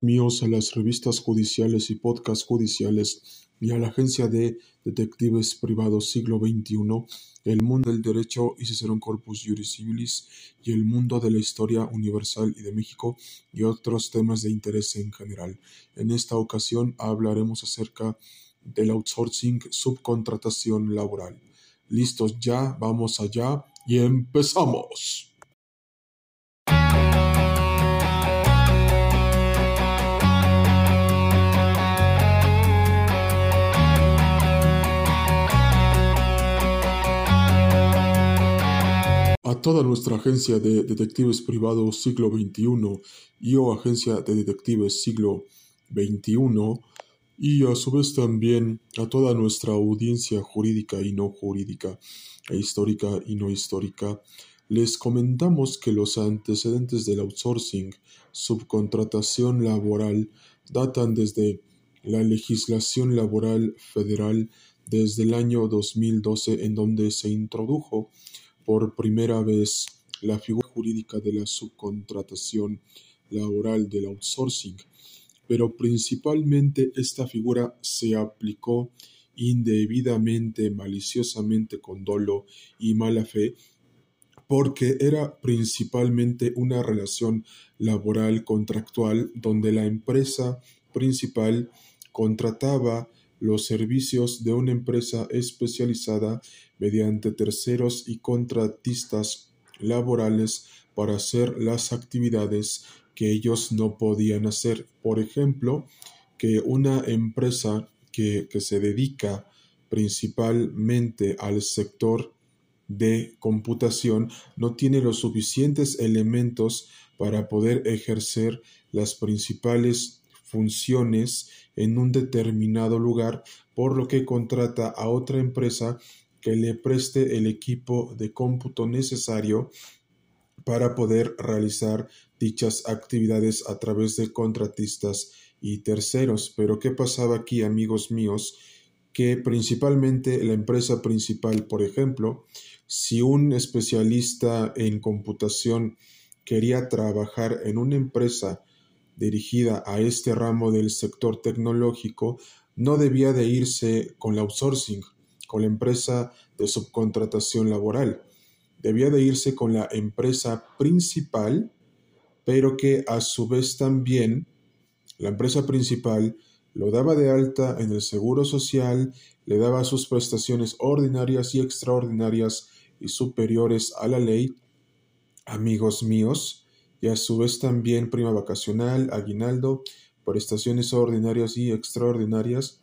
míos a las revistas judiciales y podcasts judiciales y a la agencia de detectives privados siglo XXI, el mundo del derecho y Cicerón Corpus Juris Civilis y el mundo de la historia universal y de México y otros temas de interés en general. En esta ocasión hablaremos acerca del outsourcing subcontratación laboral. Listos ya, vamos allá y empezamos. A toda nuestra agencia de detectives privados siglo XXI y o agencia de detectives siglo XXI y a su vez también a toda nuestra audiencia jurídica y no jurídica e histórica y no histórica, les comentamos que los antecedentes del outsourcing, subcontratación laboral, datan desde la legislación laboral federal desde el año 2012 en donde se introdujo por primera vez la figura jurídica de la subcontratación laboral del outsourcing, pero principalmente esta figura se aplicó indebidamente, maliciosamente, con dolo y mala fe, porque era principalmente una relación laboral contractual donde la empresa principal contrataba los servicios de una empresa especializada mediante terceros y contratistas laborales para hacer las actividades que ellos no podían hacer. Por ejemplo, que una empresa que, que se dedica principalmente al sector de computación no tiene los suficientes elementos para poder ejercer las principales funciones en un determinado lugar, por lo que contrata a otra empresa que le preste el equipo de cómputo necesario para poder realizar dichas actividades a través de contratistas y terceros. Pero ¿qué pasaba aquí, amigos míos? Que principalmente la empresa principal, por ejemplo, si un especialista en computación quería trabajar en una empresa dirigida a este ramo del sector tecnológico, no debía de irse con la outsourcing, con la empresa de subcontratación laboral. Debía de irse con la empresa principal, pero que a su vez también la empresa principal lo daba de alta en el seguro social, le daba sus prestaciones ordinarias y extraordinarias y superiores a la ley, amigos míos, y a su vez también prima vacacional, aguinaldo, prestaciones ordinarias y extraordinarias,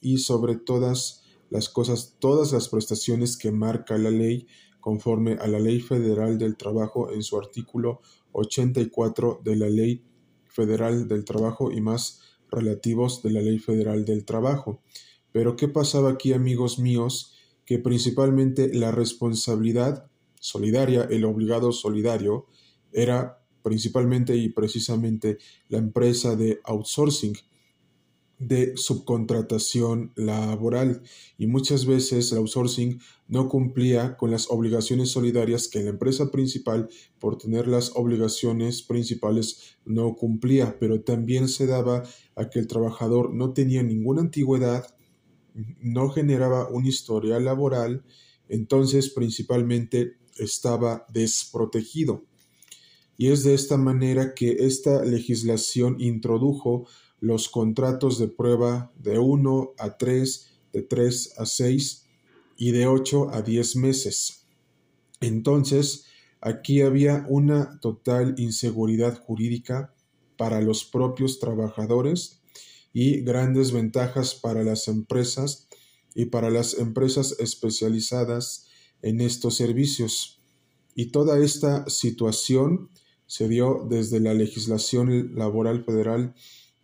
y sobre todas las cosas, todas las prestaciones que marca la ley conforme a la Ley Federal del Trabajo en su artículo 84 de la Ley Federal del Trabajo y más relativos de la Ley Federal del Trabajo. Pero ¿qué pasaba aquí, amigos míos? Que principalmente la responsabilidad solidaria, el obligado solidario, era principalmente y precisamente la empresa de outsourcing, de subcontratación laboral y muchas veces el outsourcing no cumplía con las obligaciones solidarias que la empresa principal por tener las obligaciones principales no cumplía, pero también se daba a que el trabajador no tenía ninguna antigüedad, no generaba un historial laboral, entonces principalmente estaba desprotegido. Y es de esta manera que esta legislación introdujo los contratos de prueba de 1 a 3, de 3 a 6 y de 8 a 10 meses. Entonces, aquí había una total inseguridad jurídica para los propios trabajadores y grandes ventajas para las empresas y para las empresas especializadas en estos servicios. Y toda esta situación se dio desde la legislación laboral federal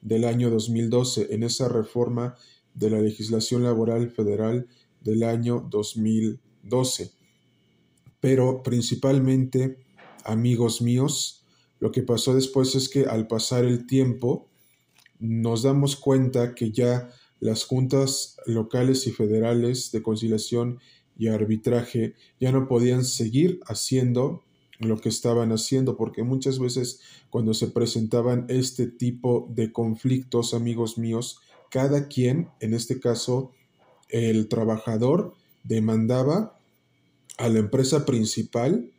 del año 2012 en esa reforma de la legislación laboral federal del año 2012. Pero principalmente, amigos míos, lo que pasó después es que al pasar el tiempo nos damos cuenta que ya las juntas locales y federales de conciliación y arbitraje ya no podían seguir haciendo lo que estaban haciendo, porque muchas veces cuando se presentaban este tipo de conflictos, amigos míos, cada quien, en este caso el trabajador, demandaba a la empresa principal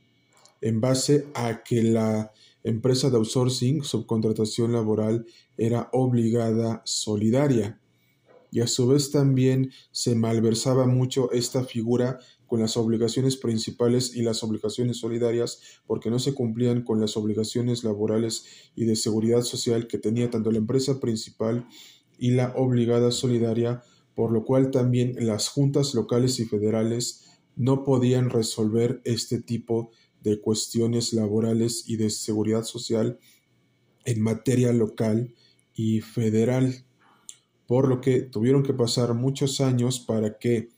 en base a que la empresa de outsourcing, subcontratación laboral, era obligada solidaria. Y a su vez también se malversaba mucho esta figura con las obligaciones principales y las obligaciones solidarias porque no se cumplían con las obligaciones laborales y de seguridad social que tenía tanto la empresa principal y la obligada solidaria, por lo cual también las juntas locales y federales no podían resolver este tipo de cuestiones laborales y de seguridad social en materia local y federal, por lo que tuvieron que pasar muchos años para que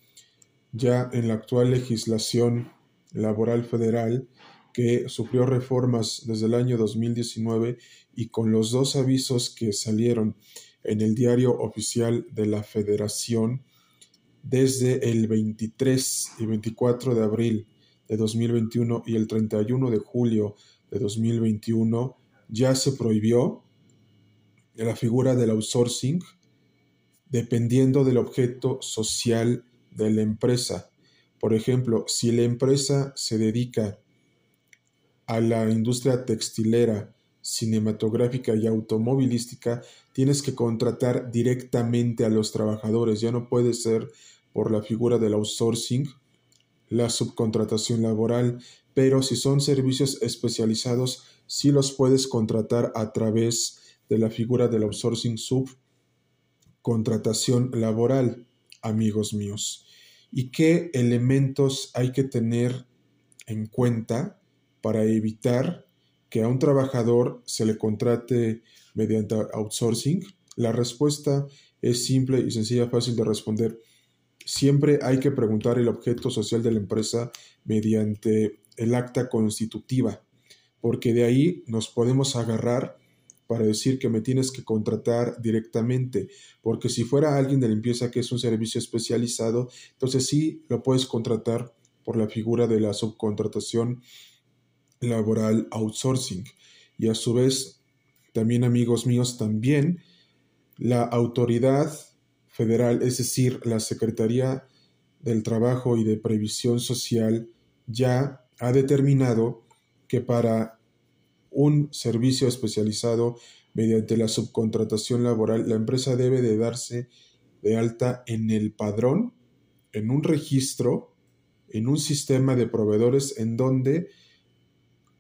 ya en la actual legislación laboral federal que sufrió reformas desde el año 2019 y con los dos avisos que salieron en el diario oficial de la federación desde el 23 y 24 de abril de 2021 y el 31 de julio de 2021 ya se prohibió la figura del outsourcing dependiendo del objeto social de la empresa. Por ejemplo, si la empresa se dedica a la industria textilera, cinematográfica y automovilística, tienes que contratar directamente a los trabajadores. Ya no puede ser por la figura del outsourcing, la subcontratación laboral, pero si son servicios especializados, sí los puedes contratar a través de la figura del outsourcing subcontratación laboral amigos míos. ¿Y qué elementos hay que tener en cuenta para evitar que a un trabajador se le contrate mediante outsourcing? La respuesta es simple y sencilla, fácil de responder. Siempre hay que preguntar el objeto social de la empresa mediante el acta constitutiva, porque de ahí nos podemos agarrar para decir que me tienes que contratar directamente, porque si fuera alguien de limpieza que es un servicio especializado, entonces sí lo puedes contratar por la figura de la subcontratación laboral outsourcing. Y a su vez, también amigos míos, también la autoridad federal, es decir, la Secretaría del Trabajo y de Previsión Social, ya ha determinado que para un servicio especializado mediante la subcontratación laboral, la empresa debe de darse de alta en el padrón, en un registro, en un sistema de proveedores en donde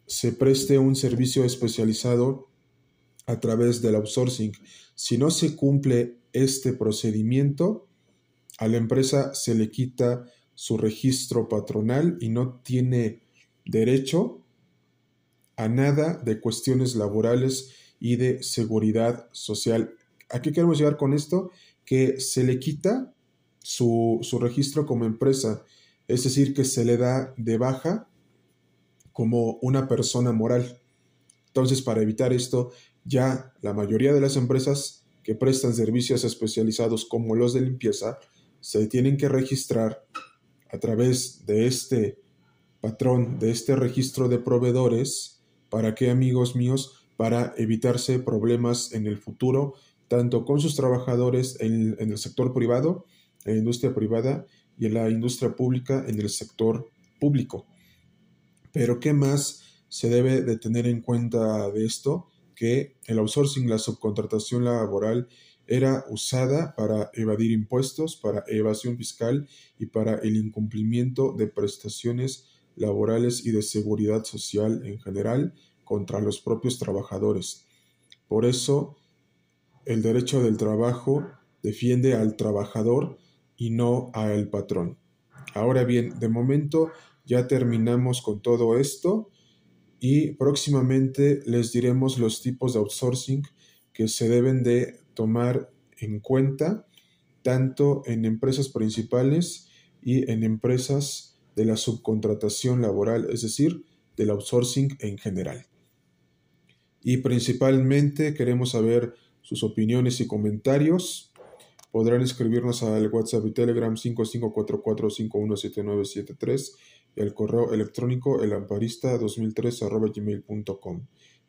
se preste un servicio especializado a través del outsourcing. Si no se cumple este procedimiento, a la empresa se le quita su registro patronal y no tiene derecho a nada de cuestiones laborales y de seguridad social. ¿A qué queremos llegar con esto? Que se le quita su, su registro como empresa, es decir, que se le da de baja como una persona moral. Entonces, para evitar esto, ya la mayoría de las empresas que prestan servicios especializados como los de limpieza se tienen que registrar a través de este patrón, de este registro de proveedores, ¿Para qué, amigos míos? Para evitarse problemas en el futuro, tanto con sus trabajadores en, el sector privado, en la industria privada y en la industria pública, en el sector público. Pero, ¿qué más se debe de tener en cuenta de esto? Que el outsourcing, la subcontratación laboral, era usada para evadir impuestos, para evasión fiscal y para el incumplimiento de prestaciones laborales y de seguridad social en general contra los propios trabajadores. Por eso, el derecho del trabajo defiende al trabajador y no al patrón. Ahora bien, de momento ya terminamos con todo esto y próximamente les diremos los tipos de outsourcing que se deben de tomar en cuenta tanto en empresas principales y en empresas de la subcontratación laboral, es decir, del outsourcing en general. Y principalmente queremos saber sus opiniones y comentarios. Podrán escribirnos al WhatsApp y Telegram 5544517973 y al correo electrónico elamparista2003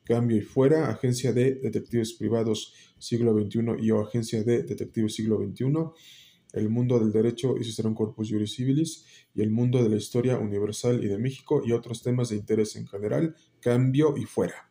Cambio y fuera, Agencia de Detectives Privados Siglo XXI y o Agencia de Detectives Siglo XXI, el mundo del derecho y su corpus juris civilis y el mundo de la historia universal y de México y otros temas de interés en general, cambio y fuera.